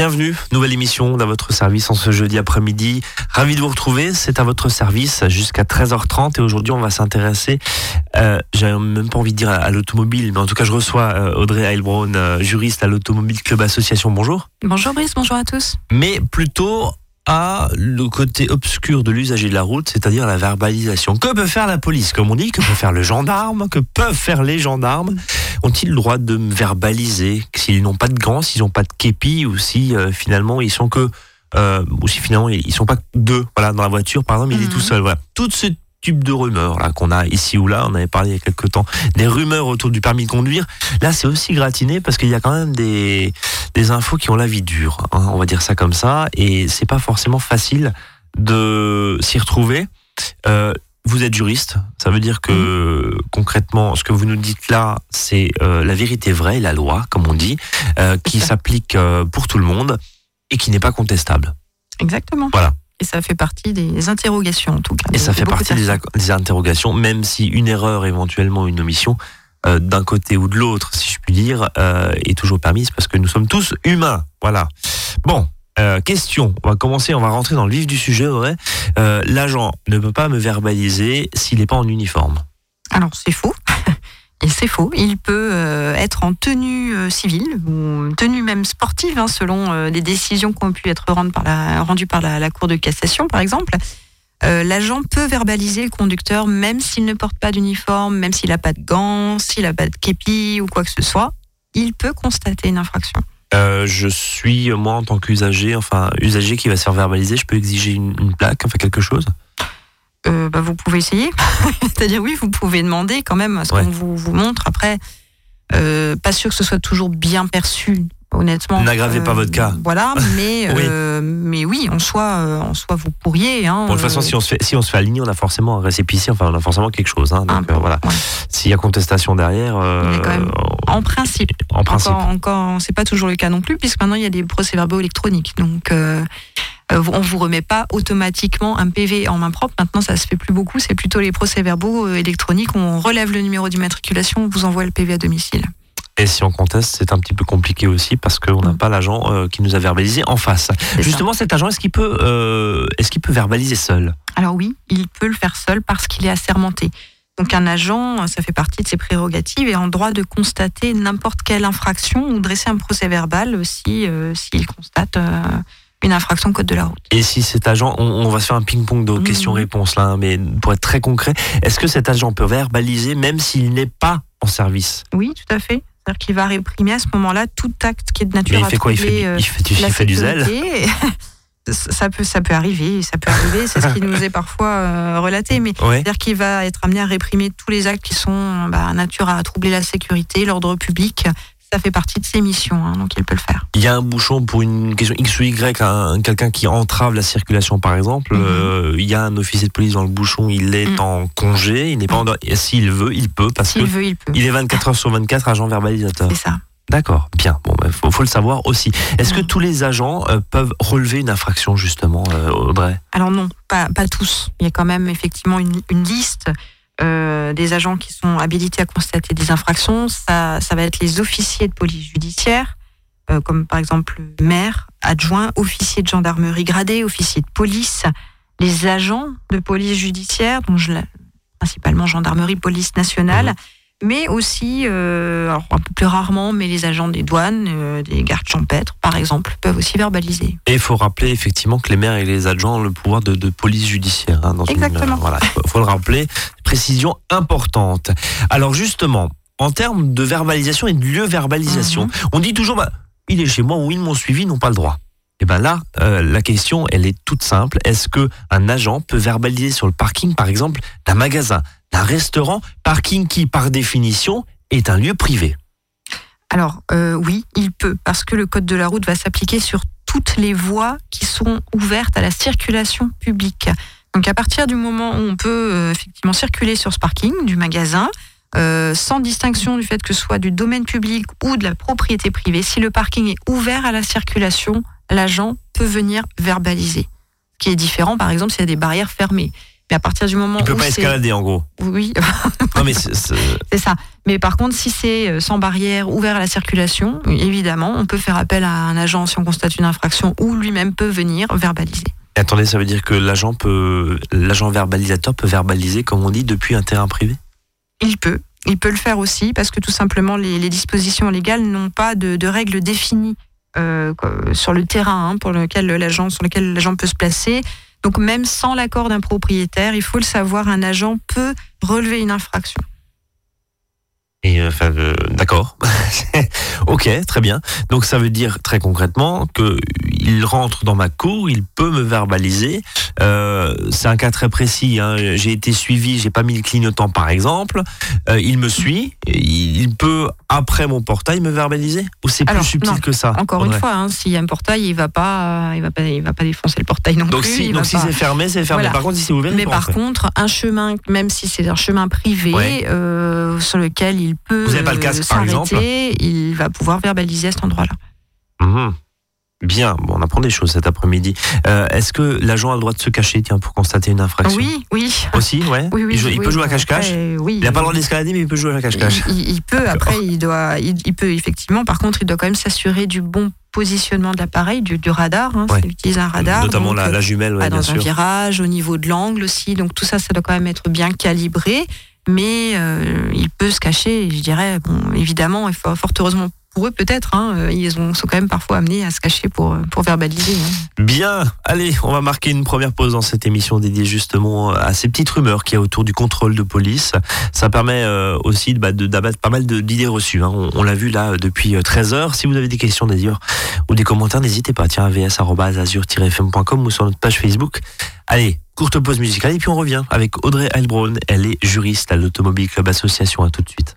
Bienvenue, nouvelle émission dans votre service en ce jeudi après-midi. Ravi de vous retrouver, c'est à votre service jusqu'à 13h30 et aujourd'hui on va s'intéresser, euh, j'ai même pas envie de dire à, l'automobile, mais en tout cas je reçois euh, Audrey Heilbronn, euh, juriste à l'Automobile Club Association. Bonjour. Bonjour Brice, bonjour à tous. Mais plutôt à le côté obscur de l'usager de la route, c'est-à-dire la verbalisation. Que peut faire la police, comme on dit Que peut faire le gendarme? Que peuvent faire les gendarmes? Ont-ils le droit de me verbaliser? S'ils n'ont pas de gants, s'ils n'ont pas de képi, ou si euh, finalement ils sont que euh, ou si finalement ils sont pas deux voilà dans la voiture par exemple il est tout mhm. seul voilà. Tout ce type de rumeurs là qu'on a ici ou là on avait parlé il y a quelques temps des rumeurs autour du permis de conduire là c'est aussi gratiné parce qu'il y a quand même des des infos qui ont la vie dure, hein, on va dire ça comme ça, et c'est pas forcément facile de s'y retrouver. Euh, vous êtes juriste, ça veut dire que concrètement, ce que vous nous dites là, c'est euh, la vérité vraie, la loi, comme on dit, euh, qui s'applique pour tout le monde et qui n'est pas contestable. Exactement. Voilà. Et ça fait partie des interrogations en tout cas. Et ça fait partie des, des, interrogations, même si une erreur, éventuellement une omission, euh, d'un côté ou de l'autre, si je puis dire, euh, est toujours permise parce que nous sommes tous humains. Voilà. Bon, euh, question. On va commencer, on va rentrer dans le vif du sujet. Ouais. L'agent ne peut pas me verbaliser s'il n'est pas en uniforme. Alors c'est faux. Et c'est faux. Il peut être en tenue civile ou tenue même sportive, hein, selon les décisions qui ont pu être rendues par la, Cour de cassation, par exemple. Euh, l'agent peut verbaliser le conducteur même s'il ne porte pas d'uniforme, même s'il n'a pas de gants, s'il n'a pas de képi ou quoi que ce soit. Il peut constater une infraction. Euh, je suis, moi, en tant qu'usager, enfin, usager qui va se faire verbaliser, je peux exiger une, plaque, enfin quelque chose? Euh, bah, Vous pouvez essayer. C'est-à-dire, oui, vous pouvez demander quand même à ce qu'on vous, vous montre. Après, pas sûr que ce soit toujours bien perçu honnêtement. N'aggravez pas votre cas. Voilà, mais oui. Euh, mais oui, en soi, euh, en soi, vous pourriez. Hein, de toute façon, euh, si on se fait si on se fait aligner, on a forcément un récépissé, enfin, on a forcément quelque chose. Hein, donc voilà. S'il y a contestation derrière. en principe. En principe. Encore, encore c'est pas toujours le cas non plus, puisque maintenant il y a des procès-verbaux électroniques. Donc on vous remet pas automatiquement un PV en main propre. Maintenant, ça se fait plus beaucoup. C'est plutôt les procès-verbaux électroniques. On relève le numéro d'immatriculation, on vous envoie le PV à domicile. Et si on conteste, c'est un petit peu compliqué aussi parce qu'on n'a mm. pas l'agent euh, qui nous a verbalisé en face. Justement, cet agent, est-ce qu'il peut, euh, est-ce qu'il peut verbaliser seul? Alors oui, il peut le faire seul parce qu'il est assermenté. Donc un agent, ça fait partie de ses prérogatives, et en droit de constater n'importe quelle infraction ou dresser un procès verbal si euh, s'il constate une infraction code de la route. Et si cet agent, on, va se faire un ping-pong de questions-réponses là, hein, mais pour être très concret, est-ce que cet agent peut verbaliser même s'il n'est pas en service? Oui, tout à fait. C'est-à-dire qu'il va réprimer à ce moment-là tout acte qui est de nature il fait quoi? Il fait, euh, il fait, du zèle? ça peut, ça peut arriver, ça peut arriver, c'est ce qui nous est parfois euh, relaté, mais c'est-à-dire qu'il va être amené à réprimer tous les actes qui sont bah, nature à troubler la sécurité, l'ordre public, ça fait partie de ses missions, hein, donc il peut le faire. Il y a un bouchon pour une question X ou Y, quelqu'un qui entrave la circulation par exemple, mhm. euh, il y a un officier de police dans le bouchon, il est mhm. en congé, il n'est pas en... S'il veut, il peut, parce qu'il veut, il peut. Il est 24 heures sur 24 agent verbalisateur. C'est ça. D'accord, bien. Bon, il ben, faut, le savoir aussi. Est-ce que tous les agents euh, peuvent relever une infraction justement, euh, Audrey? Alors non, pas, pas tous. Il y a quand même effectivement une, une liste euh, des agents qui sont habilités à constater des infractions. Ça, ça va être les officiers de police judiciaire, euh, comme par exemple maire, adjoint, officier de gendarmerie gradé, officier de police, les agents de police judiciaire, dont principalement gendarmerie, police nationale. Mmh mais aussi, euh, un peu plus rarement, mais les agents des douanes, euh, des gardes champêtres, par exemple, peuvent aussi verbaliser. Et il faut rappeler effectivement que les maires et les adjoints ont le pouvoir de, police judiciaire. Hein, dans Exactement. voilà, il faut, le rappeler. Précision importante. Alors justement, en termes de verbalisation et de lieu verbalisation, mhm. on dit toujours, bah, il est chez moi ou ils m'ont suivi, ils n'ont pas le droit. Et eh bien là, euh, la question, elle est toute simple. Est-ce que un agent peut verbaliser sur le parking, par exemple, d'un magasin, d'un restaurant, parking qui, par définition, est un lieu privé Alors euh, oui, il peut, parce que le code de la route va s'appliquer sur toutes les voies qui sont ouvertes à la circulation publique. Donc à partir du moment où on peut euh, effectivement circuler sur ce parking du magasin, sans distinction du fait que ce soit du domaine public ou de la propriété privée, si le parking est ouvert à la circulation, l'agent peut venir verbaliser. Ce qui est différent, par exemple, s'il y a des barrières fermées. Mais à partir du moment Il peut où pas c'est- escalader en gros. oui, Non mais c'est- ça. Mais par contre, si c'est euh, sans barrière, ouvert à la circulation, évidemment, on peut faire appel à un agent si on constate une infraction ou lui-même peut venir verbaliser. attendez, ça veut dire que l'agent peut, l'agent verbalisateur peut verbaliser, comme on dit, depuis un terrain privé? Il peut. Il peut le faire aussi parce que tout simplement, les, les dispositions légales n'ont pas de, de règles définies euh, sur le terrain hein, pour lequel l'agent, sur lequel l'agent peut se placer. Donc même sans l'accord d'un propriétaire, il faut le savoir, un agent peut relever une infraction. Et euh, enfin, euh, d'accord. ok, très bien. Donc ça veut dire très concrètement que il rentre dans ma cour, il peut me verbaliser. Euh, c'est un cas très précis. Hein. J'ai été suivi, j'ai pas mis le clignotant par exemple. Euh, il me suit. Il peut après mon portail me verbaliser? Ou c'est plus subtil non. que ça? Encore une fois, hein, s'il y a un portail, il va pas, il va pas, il va pas défoncer le portail non Donc plus. si, donc si pas- c'est fermé, c'est fermé. Voilà. Par contre, si c'est ouvert, Mais par rentrer. contre, un chemin, même si c'est un chemin privé, Ouais. euh, sur lequel il peut Vous avez pas le casque, par s'arrêter, il va pouvoir verbaliser à cet endroit-là. Mhm. Bien, bon, on apprend des choses cet après-midi. Euh, Est-ce que l'agent a le droit de se cacher, tiens, pour constater une infraction Oui, oui. Aussi, ouais. Oui, oui, il, joue- il peut jouer à cache-cache. Oui. Il n'a pas le droit d'escalader, mais il peut jouer à cache-cache. Il, il- il peut, après, il, doit, il, il peut effectivement, par contre, il doit quand même s'assurer du bon positionnement de l'appareil, du, du radar, hein, Ouais. utilise un radar. Notamment donc, la, euh, la jumelle, ouais, ah, bien dans un sûr. virage, au niveau de l'angle aussi. Donc tout ça, ça doit quand même être bien calibré. Mais euh, il peut se cacher, je dirais, bon, évidemment, et fort, fort heureusement pour eux peut-être, hein, euh, ils ont, sont quand même parfois amenés à se cacher pour, euh, pour verbaliser. hein. Bien, allez, on va marquer une première pause dans cette émission dédiée justement à ces petites rumeurs qu'il y a autour du contrôle de police. Ça permet euh, aussi bah, d'abattre pas mal d'idées reçues. hein. On, on l'a vu là depuis 13 heures. Si vous avez des questions d'ailleurs ou des commentaires, n'hésitez pas. Tiens, vs.azur-fm.com ou sur notre page Facebook. Allez, courte pause musicale et puis on revient avec Audrey Heilbronn. Elle est juriste à l'Automobile Club Association. À tout de suite.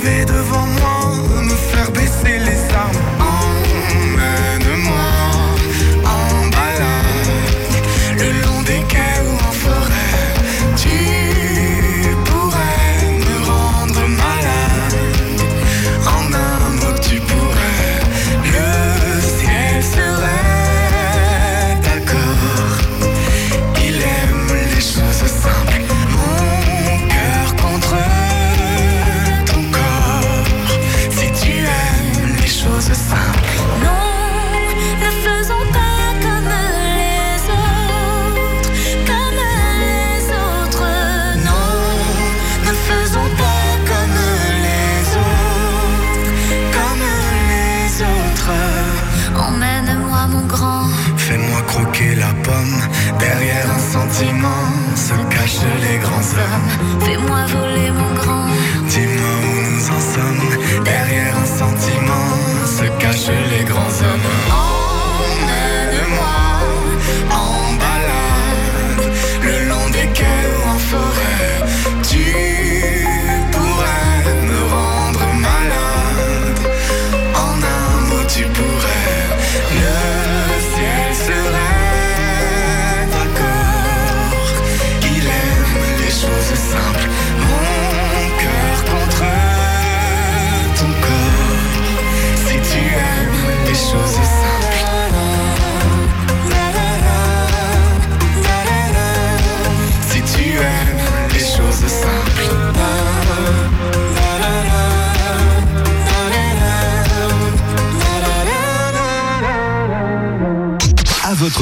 Arriver devant moi, croquer la pomme. Derrière un sentiment se cachent les grands hommes. Fais-moi voler mon grand, dis-moi où nous en sommes. Derrière un sentiment se cachent les grands hommes.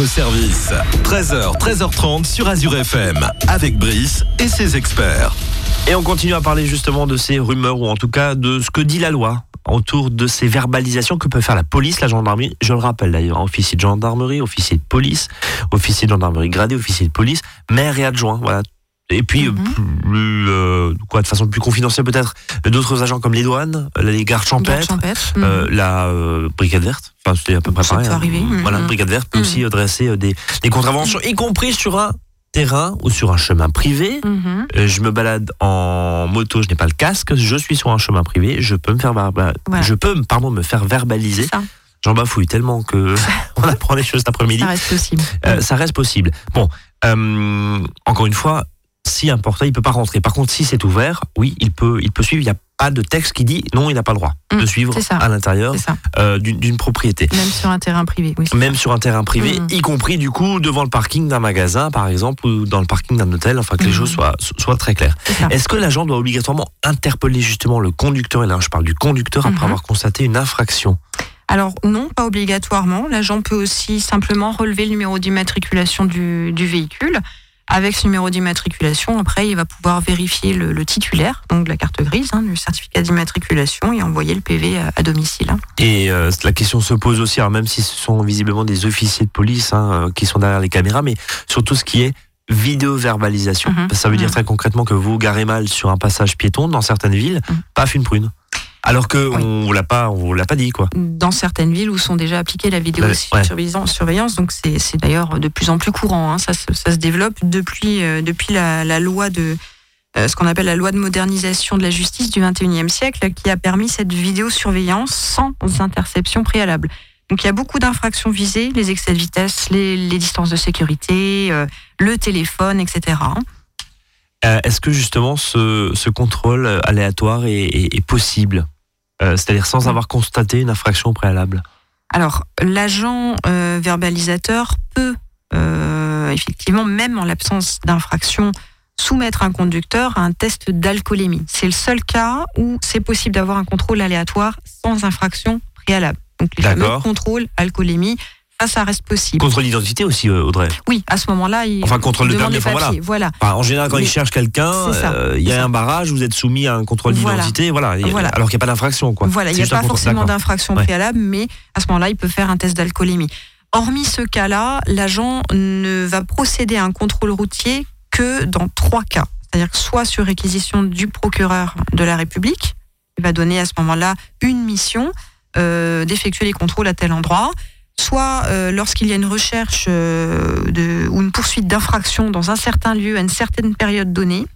Service. 13h, 13h30 sur Azure FM. Avec Brice et ses experts. Et on continue à parler justement de ces rumeurs, ou en tout cas de ce que dit la loi autour de ces verbalisations que peut faire la police, la gendarmerie. Je le rappelle d'ailleurs, officier de gendarmerie, officier de police, officier de gendarmerie gradé, officier de police, maire et adjoint. Voilà. Et puis, euh, plus, euh, quoi, de façon plus confidentielle peut-être, d'autres agents comme les douanes, euh, les gardes Garde champêtres, champêtre. euh, la euh, brigade verte. Enfin, c'est à peu près pareil. hein. arriver. Voilà, Mhm. brigade verte peut Mhm. aussi euh, dresser euh, des, des contraventions, y compris sur un terrain ou sur un chemin privé. Mhm. Euh, je me balade en moto, je n'ai pas le casque, je suis sur un chemin privé, je peux me faire Voilà. je peux pardon me faire verbaliser. Ça, J'en bafouille tellement que on apprend des choses cet après-midi. ça reste possible. Euh, ça reste possible. Bon, euh, encore une fois, si un portail, il peut pas rentrer. Par contre, si c'est ouvert, oui, il peut, il peut suivre. Il n'y a pas de texte qui dit non, il n'a pas le droit de Mm, suivre ça. à l'intérieur euh, d'une propriété. Même sur un terrain privé. Oui. Même sur un terrain privé, Mm. y compris du coup devant le parking d'un magasin, par exemple, ou dans le parking d'un hôtel, enfin que les Mm. choses soient, soient très claires. Est-ce que l'agent doit obligatoirement interpeller justement le conducteur, et là je parle du conducteur, après Mhm. avoir constaté une infraction Alors non, pas obligatoirement. L'agent peut aussi simplement relever le numéro d'immatriculation du, du véhicule. Avec ce numéro d'immatriculation, après, il va pouvoir vérifier le, le titulaire, donc de la carte grise, hein, du certificat d'immatriculation, et envoyer le PV à, à domicile. hein. Et euh, la question se pose aussi, alors même si ce sont visiblement des officiers de police hein, euh, qui sont derrière les caméras, mais sur tout ce qui est vidéo-verbalisation. Mhm. Ça veut dire Mhm. très concrètement que vous garez mal sur un passage piéton dans certaines villes, Mhm. paf une prune. Alors que Oui. on vous l'a pas, on l'a pas dit quoi. Dans certaines villes où sont déjà appliquées la vidéo Ouais, surveillance, donc c'est d'ailleurs de plus en plus courant. hein. Ça, se- ça se développe depuis, euh, depuis la, la loi de euh, ce qu'on appelle la loi de modernisation de la justice du 21e siècle, qui a permis cette vidéosurveillance sans interception préalable. Donc il y a beaucoup d'infractions visées, les excès de vitesse, les, les distances de sécurité, euh, le téléphone, etc. hein. Euh, Est-ce que justement ce, ce contrôle aléatoire est, est- est possible? Euh, C'est-à-dire sans avoir constaté une infraction préalable Alors, l'agent euh, verbalisateur peut euh, effectivement, même en l'absence d'infraction, soumettre un conducteur à un test d'alcoolémie. C'est le seul cas où c'est possible d'avoir un contrôle aléatoire sans infraction préalable. Donc les fameux contrôles alcoolémie, ça, ça reste possible. Contrôle d'identité aussi, euh, Audrey. Oui, à ce moment-là, il Enfin, contrôle de permis, voilà. Voilà. Enfin, en général, quand Mais ils cherchent quelqu'un, euh, il y a un barrage, vous êtes soumis à un contrôle d'identité, voilà. Et- Voilà. Alors qu'il n'y a pas d'infraction, quoi. Voilà, il n'y a pas forcément d'infraction Ouais. préalable, mais à ce moment-là, il peut faire un test d'alcoolémie. Hormis ce cas-là, l'agent ne va procéder à un contrôle routier que dans trois cas. C'est-à-dire soit sur réquisition du procureur de la République, il va donner à ce moment-là une mission euh, d'effectuer les contrôles à tel endroit, soit euh, lorsqu'il y a une recherche euh, de, ou une poursuite d'infraction dans un certain lieu à une certaine période donnée,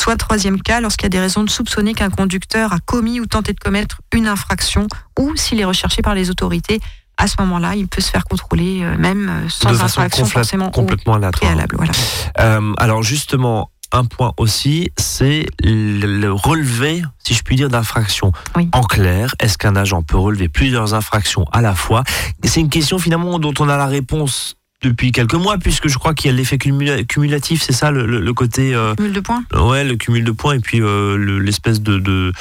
soit troisième cas lorsqu'il y a des raisons de soupçonner qu'un conducteur a commis ou tenté de commettre une infraction ou s'il est recherché par les autorités. À ce moment-là, il peut se faire contrôler euh, même sans de façon infraction complètement aléatoire. préalable. Voilà. Alors justement, un point aussi, c'est le, le relevé, si je puis dire, d'infractions. Oui. En clair, est-ce qu'un agent peut relever plusieurs infractions à la fois? C'est une question finalement dont on a la réponse depuis quelques mois, puisque je crois qu'il y a l'effet cumula- cumulatif, c'est ça le, le- le côté... euh, Cumul de points? Ouais, le cumul de points et puis euh, le- l'espèce de, de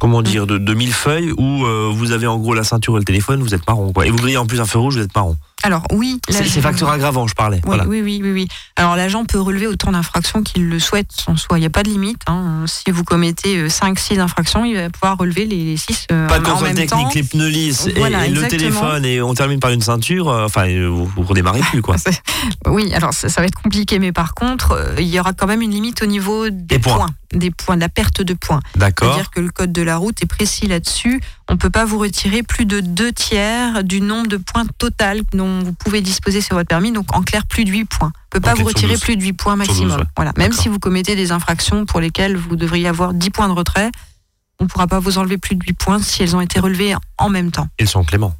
comment dire de, de millefeuille où euh, vous avez en gros la ceinture et le téléphone, vous êtes marron quoi. Et vous grillez en plus un feu rouge, vous êtes marron. Alors oui, C'est facteur aggravant, je parlais. Oui, voilà. oui, oui, oui, oui. Alors l'agent peut relever autant d'infractions qu'il le souhaite en soi. Il n'y a pas de limite. hein. Si vous commettez 5-6 infractions, il va pouvoir relever les 6 Pas de contrôle technique, temps. les pneus lisses et- Voilà, et, le téléphone et on termine par une ceinture. euh, Enfin, euh, vous, vous redémarrez plus quoi. Oui, alors ça, ça va être compliqué, mais par contre, euh, il y aura quand même une limite au niveau des, Des points. Des points, de la perte de points. D'accord. C'est-à-dire que le code de la route est précis là-dessus. On ne peut pas vous retirer plus de deux tiers du nombre de points total dont vous pouvez disposer sur votre permis. Donc, en clair, plus de 8 points. On ne peut pas vous retirer 12. plus de 8 points Sur 12, maximum. ouais. Voilà. Même si vous commettez des infractions pour lesquelles vous devriez avoir 10 points de retrait, on ne pourra pas vous enlever plus de 8 points si elles ont été relevées en même temps. Ils sont cléments.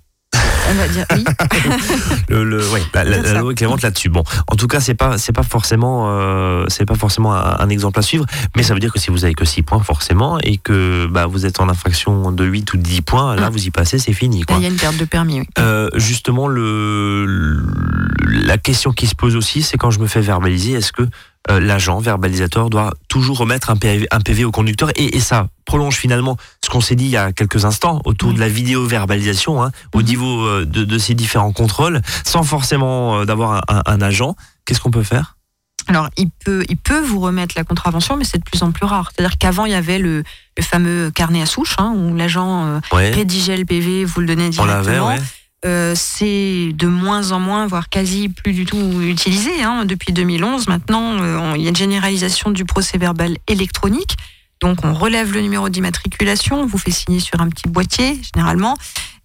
On va dire oui. Le, le, ouais, la, loi est clémente là-dessus. Bon, en tout cas, c'est pas, c'est pas forcément, euh, c'est pas forcément un, un exemple à suivre, mais ça veut dire que si vous avez que 6 points forcément et que bah, vous êtes en infraction de 8 ou de 10 points, là Mm. vous y passez, c'est fini. Il y a une perte de permis. oui. Euh, justement, le, le- la question qui se pose aussi, c'est quand je me fais verbaliser, est-ce que euh, l'agent verbalisateur doit toujours remettre un PV, un PV au conducteur et, et ça prolonge finalement ce qu'on s'est dit il y a quelques instants autour de la vidéo verbalisation hein, au Mhm. niveau euh, de, de ces différents contrôles, sans forcément euh, d'avoir un, agent. Qu'est-ce qu'on peut faire? Alors, il peut, il peut vous remettre la contravention, mais c'est de plus en plus rare. C'est-à-dire qu'avant, il y avait le, le fameux carnet à souche, hein, où l'agent ouais, rédigeait le PV, vous le donnait On directement. l'avait, ouais. Euh, c'est de moins en moins, voire quasi plus du tout utilisé. Hein. Depuis 2011, maintenant, euh, il y a une généralisation du procès verbal électronique. Donc, on relève le numéro d'immatriculation, on vous fait signer sur un petit boîtier, généralement,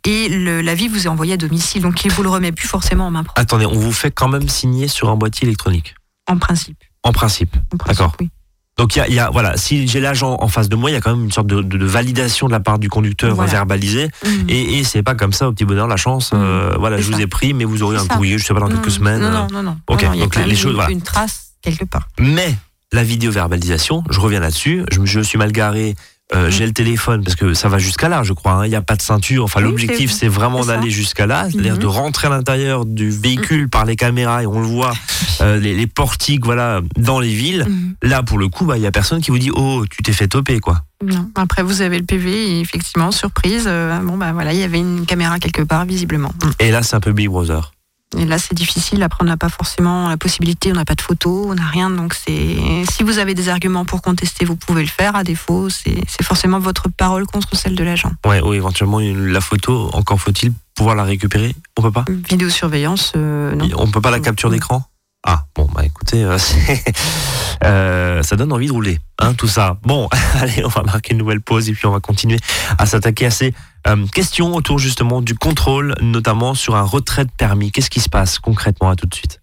et l'avis vous est envoyé à domicile. Donc, il vous le remet plus forcément en main propre, Attendez, on vous fait quand même signer sur un boîtier électronique, en principe. en principe. En principe, D'accord. oui. Donc il y a, y a- voilà, si j'ai l'agent en face de moi, il y a quand même une sorte de, de- de validation de la part du conducteur Voilà. verbalisé. Mhm. Et, et c'est pas comme ça au petit bonheur la chance. euh, voilà, c'est je vous ai pris, mais vous aurez un ça. courrier, je sais pas dans quelques semaines. Non, non, non, non. Ok, Non, non, il y a donc les- les choses, une, voilà. une trace quelque part. Mais la vidéo verbalisation, je reviens là-dessus. Je, je suis mal garé. Euh. J'ai le téléphone parce que ça va jusqu'à là, je crois. hein. Il n'y a pas de ceinture. Enfin, Oui, l'objectif, c'est- vraiment d'aller jusqu'à là, c'est-à-dire Mhm. de rentrer à l'intérieur du véhicule par les caméras et on le voit, euh, les, les portiques, voilà, dans les villes. Mhm. Là, pour le coup, bah, il y a personne qui vous dit, oh, tu t'es fait toper, quoi. Non. Après, vous avez le PV et effectivement, surprise, euh, bon, bah voilà, il y avait une caméra quelque part, visiblement. Et là, c'est un peu Big Brother. Et là, c'est difficile. Après, on n'a pas forcément la possibilité, on n'a pas de photos, on n'a rien. Donc, c'est si vous avez des arguments pour contester, vous pouvez le faire. À défaut, c'est forcément votre parole contre celle de l'agent. Ouais, ou éventuellement la photo, encore faut-il pouvoir la récupérer? On peut pas? Vidéosurveillance, euh, non. On peut pas la capture d'écran? Ah, bon, bah écoutez, euh, euh, ça donne envie de rouler, hein, tout ça. Bon, allez, on va marquer une nouvelle pause et puis on va continuer à s'attaquer à ces euh, questions autour justement du contrôle, notamment sur un retrait de permis. Qu'est-ce qui se passe concrètement À tout de suite?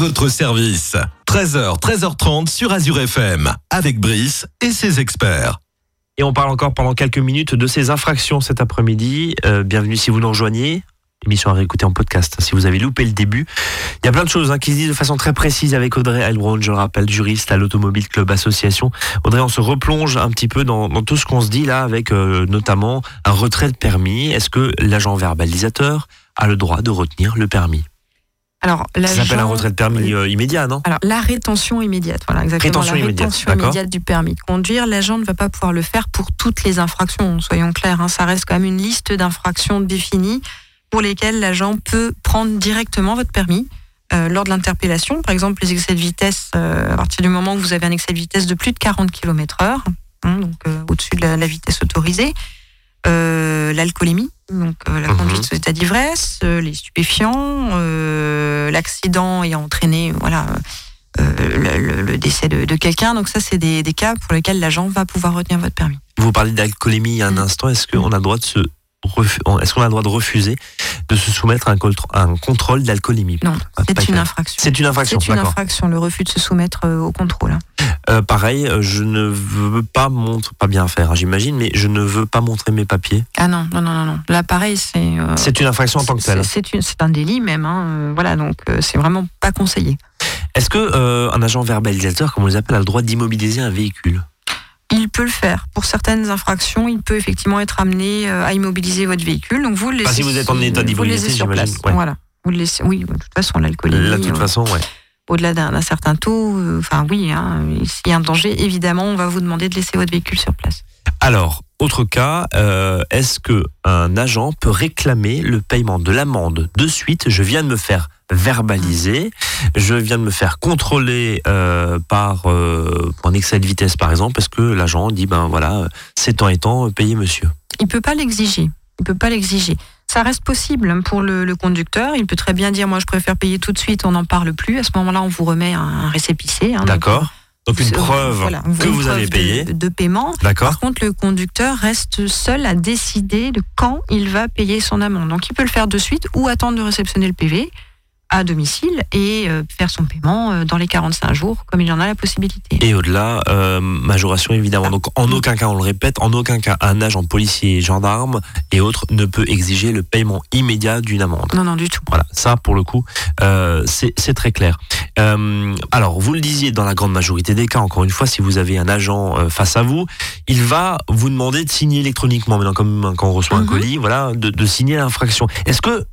Votre service. 13h, 13h30 sur Azure FM, avec Brice et ses experts. Et on parle encore pendant quelques minutes de ces infractions cet après-midi. Euh, bienvenue si vous nous rejoignez. Émission à réécouter en podcast si vous avez loupé le début. Il y a plein de choses hein, qui se disent de façon très précise avec Audrey Elbron, je le rappelle, juriste à l'Automobile Club Association. Audrey, on se replonge un petit peu dans, dans tout ce qu'on se dit là avec euh, notamment un retrait de permis. Est-ce que l'agent verbalisateur a le droit de retenir le permis? Alors, Ça s'appelle un retrait de permis euh, immédiat, non Alors, la rétention immédiate, voilà, exactement. Rétention la immédiate, rétention immédiate du permis de conduire. L'agent ne va pas pouvoir le faire pour toutes les infractions, soyons clairs. hein. ça reste quand même une liste d'infractions définies pour lesquelles l'agent peut prendre directement votre permis. euh, lors de l'interpellation, par exemple les excès de vitesse, euh, à partir du moment où vous avez un excès de vitesse de plus de 40 km/h, hein, donc au-dessus de la, la vitesse autorisée, euh, l'alcoolémie, donc euh, la Mhm. conduite sous état d'ivresse, euh, les stupéfiants, euh, l'accident ayant entraîné voilà euh, le, le- le décès de, de quelqu'un. Donc ça, c'est des, des cas pour lesquels l'agent va pouvoir retenir votre permis. Vous parlez d'alcoolémie il y a un Mm. instant. Est-ce qu'on a le droit de se est-ce qu'on a le droit de refuser de se soumettre à un, contr- à un contrôle d'alcoolémie? Non, Ah, c'est une infraction. C'est une infraction, C'est une d'accord. infraction, le refus de se soumettre euh, au contrôle. hein. Euh, pareil, euh, je ne veux pas montrer, pas bien faire, hein, j'imagine, mais je ne veux pas montrer mes papiers. Ah non, non, non, non, non. Là, pareil, c'est. euh, C'est une infraction en tant que telle. C'est une- c'est un délit même. hein, voilà, donc c'est vraiment pas conseillé. Est-ce que un agent verbalisateur, comme on les appelle, a le droit d'immobiliser un véhicule? Il peut le faire. Pour certaines infractions, il peut effectivement être amené euh, à immobiliser votre véhicule. Donc vous le laissez. Enfin, si vous êtes en état vous le laissez sur place. ouais. Voilà. Vous le laissez. Oui, de toute façon, l'alcoolémie. Là, de toute euh, façon, ouais. au-delà d'un certain taux, euh, enfin oui, hein, s'il y a un danger, évidemment, on va vous demander de laisser votre véhicule sur place. Alors, autre cas, euh, est-ce que un agent peut réclamer le paiement de l'amende de suite? Je viens de me faire verbaliser, je viens de me faire contrôler euh, par euh, un excès de vitesse, par exemple, parce que l'agent dit ben voilà, c'est temps et temps, payez monsieur. Il peut pas l'exiger. Il peut pas l'exiger. Ça reste possible pour le, le conducteur. Il peut très bien dire, moi, je préfère payer tout de suite, on n'en parle plus. À ce moment-là, on vous remet un, un récépissé. hein, D'accord. Donc une preuve voilà, que vous preuve avez de- payé. de paiement. D'accord. Par contre, le conducteur reste seul à décider de quand il va payer son amende. Donc, il peut le faire de suite ou attendre de réceptionner le PV à domicile et euh, faire son paiement euh, dans les 45 jours, comme il en a la possibilité. Et au-delà, euh, majoration évidemment. Donc en aucun cas, on le répète, en aucun cas, un agent policier, gendarme et autres ne peut exiger le paiement immédiat d'une amende. Non, non, du tout. Voilà, ça pour le coup, euh, c'est très clair. Euh, alors, vous le disiez, dans la grande majorité des cas, encore une fois, si vous avez un agent euh, face à vous, il va vous demander de signer électroniquement, maintenant comme quand on reçoit un Mhm. colis, voilà, de, de signer l'infraction. Est-ce que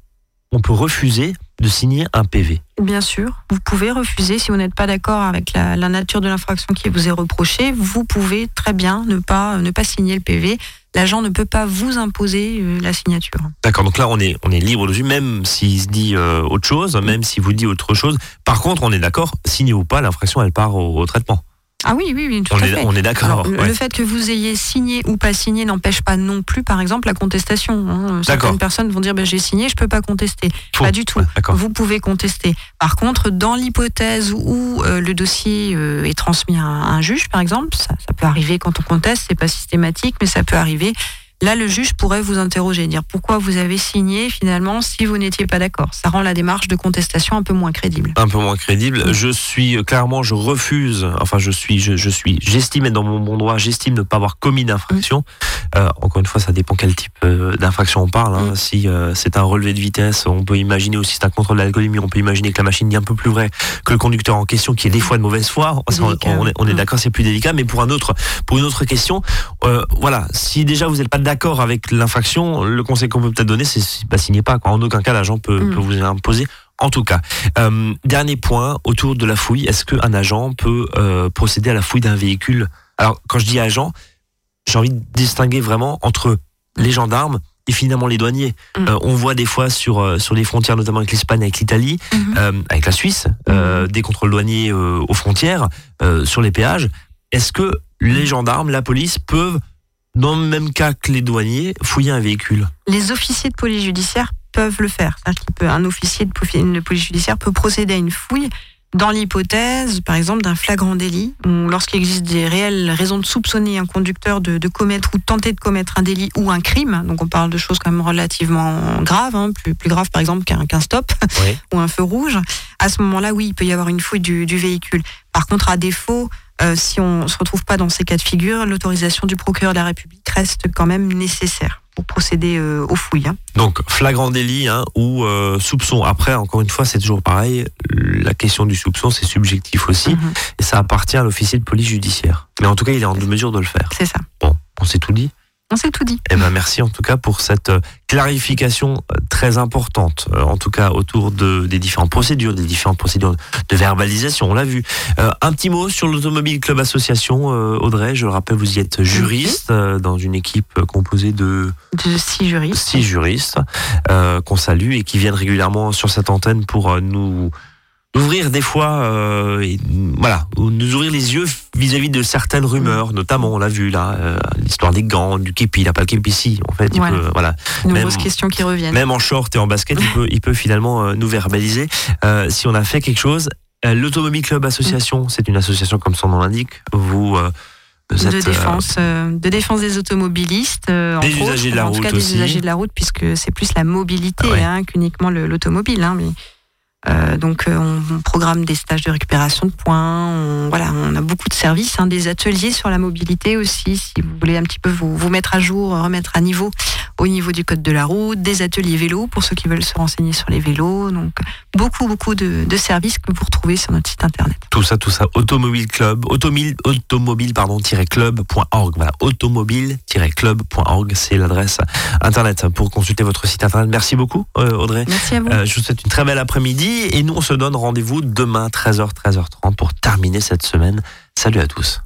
on peut refuser de signer un PV Bien sûr, vous pouvez refuser si vous n'êtes pas d'accord avec la, la nature de l'infraction qui vous est reprochée. Vous pouvez très bien ne pas ne pas signer le PV. L'agent ne peut pas vous imposer euh, la signature. D'accord, donc là on est on est libre dessus, même s'il se dit euh, autre chose, même s'il vous dit autre chose. Par contre, on est d'accord, signé ou pas, l'infraction elle part au, au traitement. Ah oui, oui, oui, tout On à est fait. on est d'accord. Alors, le- ouais. Le fait que vous ayez signé ou pas signé n'empêche pas non plus, par exemple, la contestation. hein. Certaines personnes vont dire ben, j'ai signé, je peux pas contester. Faux. Pas du tout. Vous pouvez contester. Par contre, dans l'hypothèse où euh, le dossier euh, est transmis à un, à un juge, par exemple, ça, ça peut arriver quand on conteste, c'est pas systématique, mais ça peut arriver. Là, le juge pourrait vous interroger, dire pourquoi vous avez signé finalement si vous n'étiez pas d'accord. Ça rend la démarche de contestation un peu moins crédible. un peu moins crédible. Je suis euh, clairement, je refuse. Enfin, je suis, je, je suis, j'estime être dans mon bon droit. J'estime ne pas avoir commis d'infraction. Euh, encore une fois, ça dépend quel type euh, d'infraction on parle. hein. Si euh, c'est un relevé de vitesse, on peut imaginer aussi c'est un contrôle d'alcoolémie. On peut imaginer que la machine dit un peu plus vrai que le conducteur en question, qui est des fois de mauvaise foi. On, est, d'accord, c'est plus délicat. Mais pour un autre, pour une autre question, euh, voilà. Si déjà vous n'êtes pas d'accord avec l'infraction, le conseil qu'on peut peut-être donner, c'est bah, signez pas. Quoi. En aucun cas, l'agent peut, Mm. peut vous imposer. En tout cas, euh, dernier point autour de la fouille. Est-ce qu'un agent peut euh, procéder à la fouille d'un véhicule? Alors, quand je dis agent, j'ai envie de distinguer vraiment entre les gendarmes et finalement les douaniers. Mm. Euh, on voit des fois sur sur les frontières, notamment avec l'Espagne, avec l'Italie, Mhm. euh, avec la Suisse, euh, des contrôles douaniers aux frontières, sur les péages. Est-ce que les gendarmes, la police peuvent, dans le même cas que les douaniers, fouiller un véhicule les officiers de police judiciaire peuvent le faire. C'est-à-dire officier de police judiciaire peut procéder à une fouille Dans l'hypothèse, par exemple, d'un flagrant délit, ou lorsqu'il existe des réelles raisons de soupçonner un conducteur de, de commettre ou tenter de commettre un délit ou un crime, donc on parle de choses quand même relativement graves, hein, plus, plus graves par exemple qu'un stop Oui. ou un feu rouge, à ce moment-là, oui, il peut y avoir une fouille du, du véhicule. Par contre, à défaut, euh, si on ne se retrouve pas dans ces cas de figure, l'autorisation du procureur de la République reste quand même nécessaire pour procéder euh, aux fouilles. hein. Donc flagrant délit hein, ou euh, soupçon. Après, encore une fois, c'est toujours pareil. La question du soupçon, c'est subjectif aussi, Mhm. et ça appartient à l'officier de police judiciaire. Mais en tout cas, il est en mesure de le faire. C'est ça. Bon, on s'est tout dit. On s'est tout dit. Eh ben merci en tout cas pour cette euh, clarification euh, très importante, euh, en tout cas autour de, des différentes procédures, des différentes procédures de verbalisation. On l'a vu. Euh, un petit mot sur l'Automobile Club Association, euh, Audrey. Je le rappelle, vous y êtes juriste euh, dans une équipe composée de De six juristes. six juristes qu'on salue et qui viennent régulièrement sur cette antenne pour nous ouvrir des fois, euh, et, voilà, nous ouvrir les yeux vis-à-vis de certaines rumeurs, notamment on l'a vu là, euh, l'histoire des gants, du képi, il n'a pas le képi ici, en fait, il Voilà. peut, voilà, De Même- nombreuses questions qui reviennent. même en short et en basket, il peut, il peut finalement euh, nous verbaliser euh, si on a fait quelque chose. L'Automobile Club Association, c'est une association comme son nom l'indique. Vous, euh, de euh, défense, euh, de défense des automobilistes, euh, Des entre autres, usagers de la en tout cas route des aussi. usagers de la route, puisque c'est plus la mobilité Ah ouais. hein, qu'uniquement le- l'automobile. Hein, mais euh, donc euh, on, on programme des stages de récupération de points. On, voilà, on a beaucoup de services, hein, des ateliers sur la mobilité aussi, si vous voulez un petit peu vous, vous mettre à jour, remettre à niveau au niveau du code de la route, des ateliers vélos pour ceux qui veulent se renseigner sur les vélos. Donc beaucoup beaucoup de, de services que vous retrouvez sur notre site internet. Tout ça, tout ça, Automobile Club, automobile, automobile pardon, club.org. Voilà, automobile-club.org, c'est l'adresse internet pour consulter votre site internet. Merci beaucoup, euh, Audrey. Merci à vous. Euh, je vous souhaite une très belle après-midi et nous, on se donne rendez-vous demain, 13h, 13h30 pour terminer cette semaine. Salut à tous.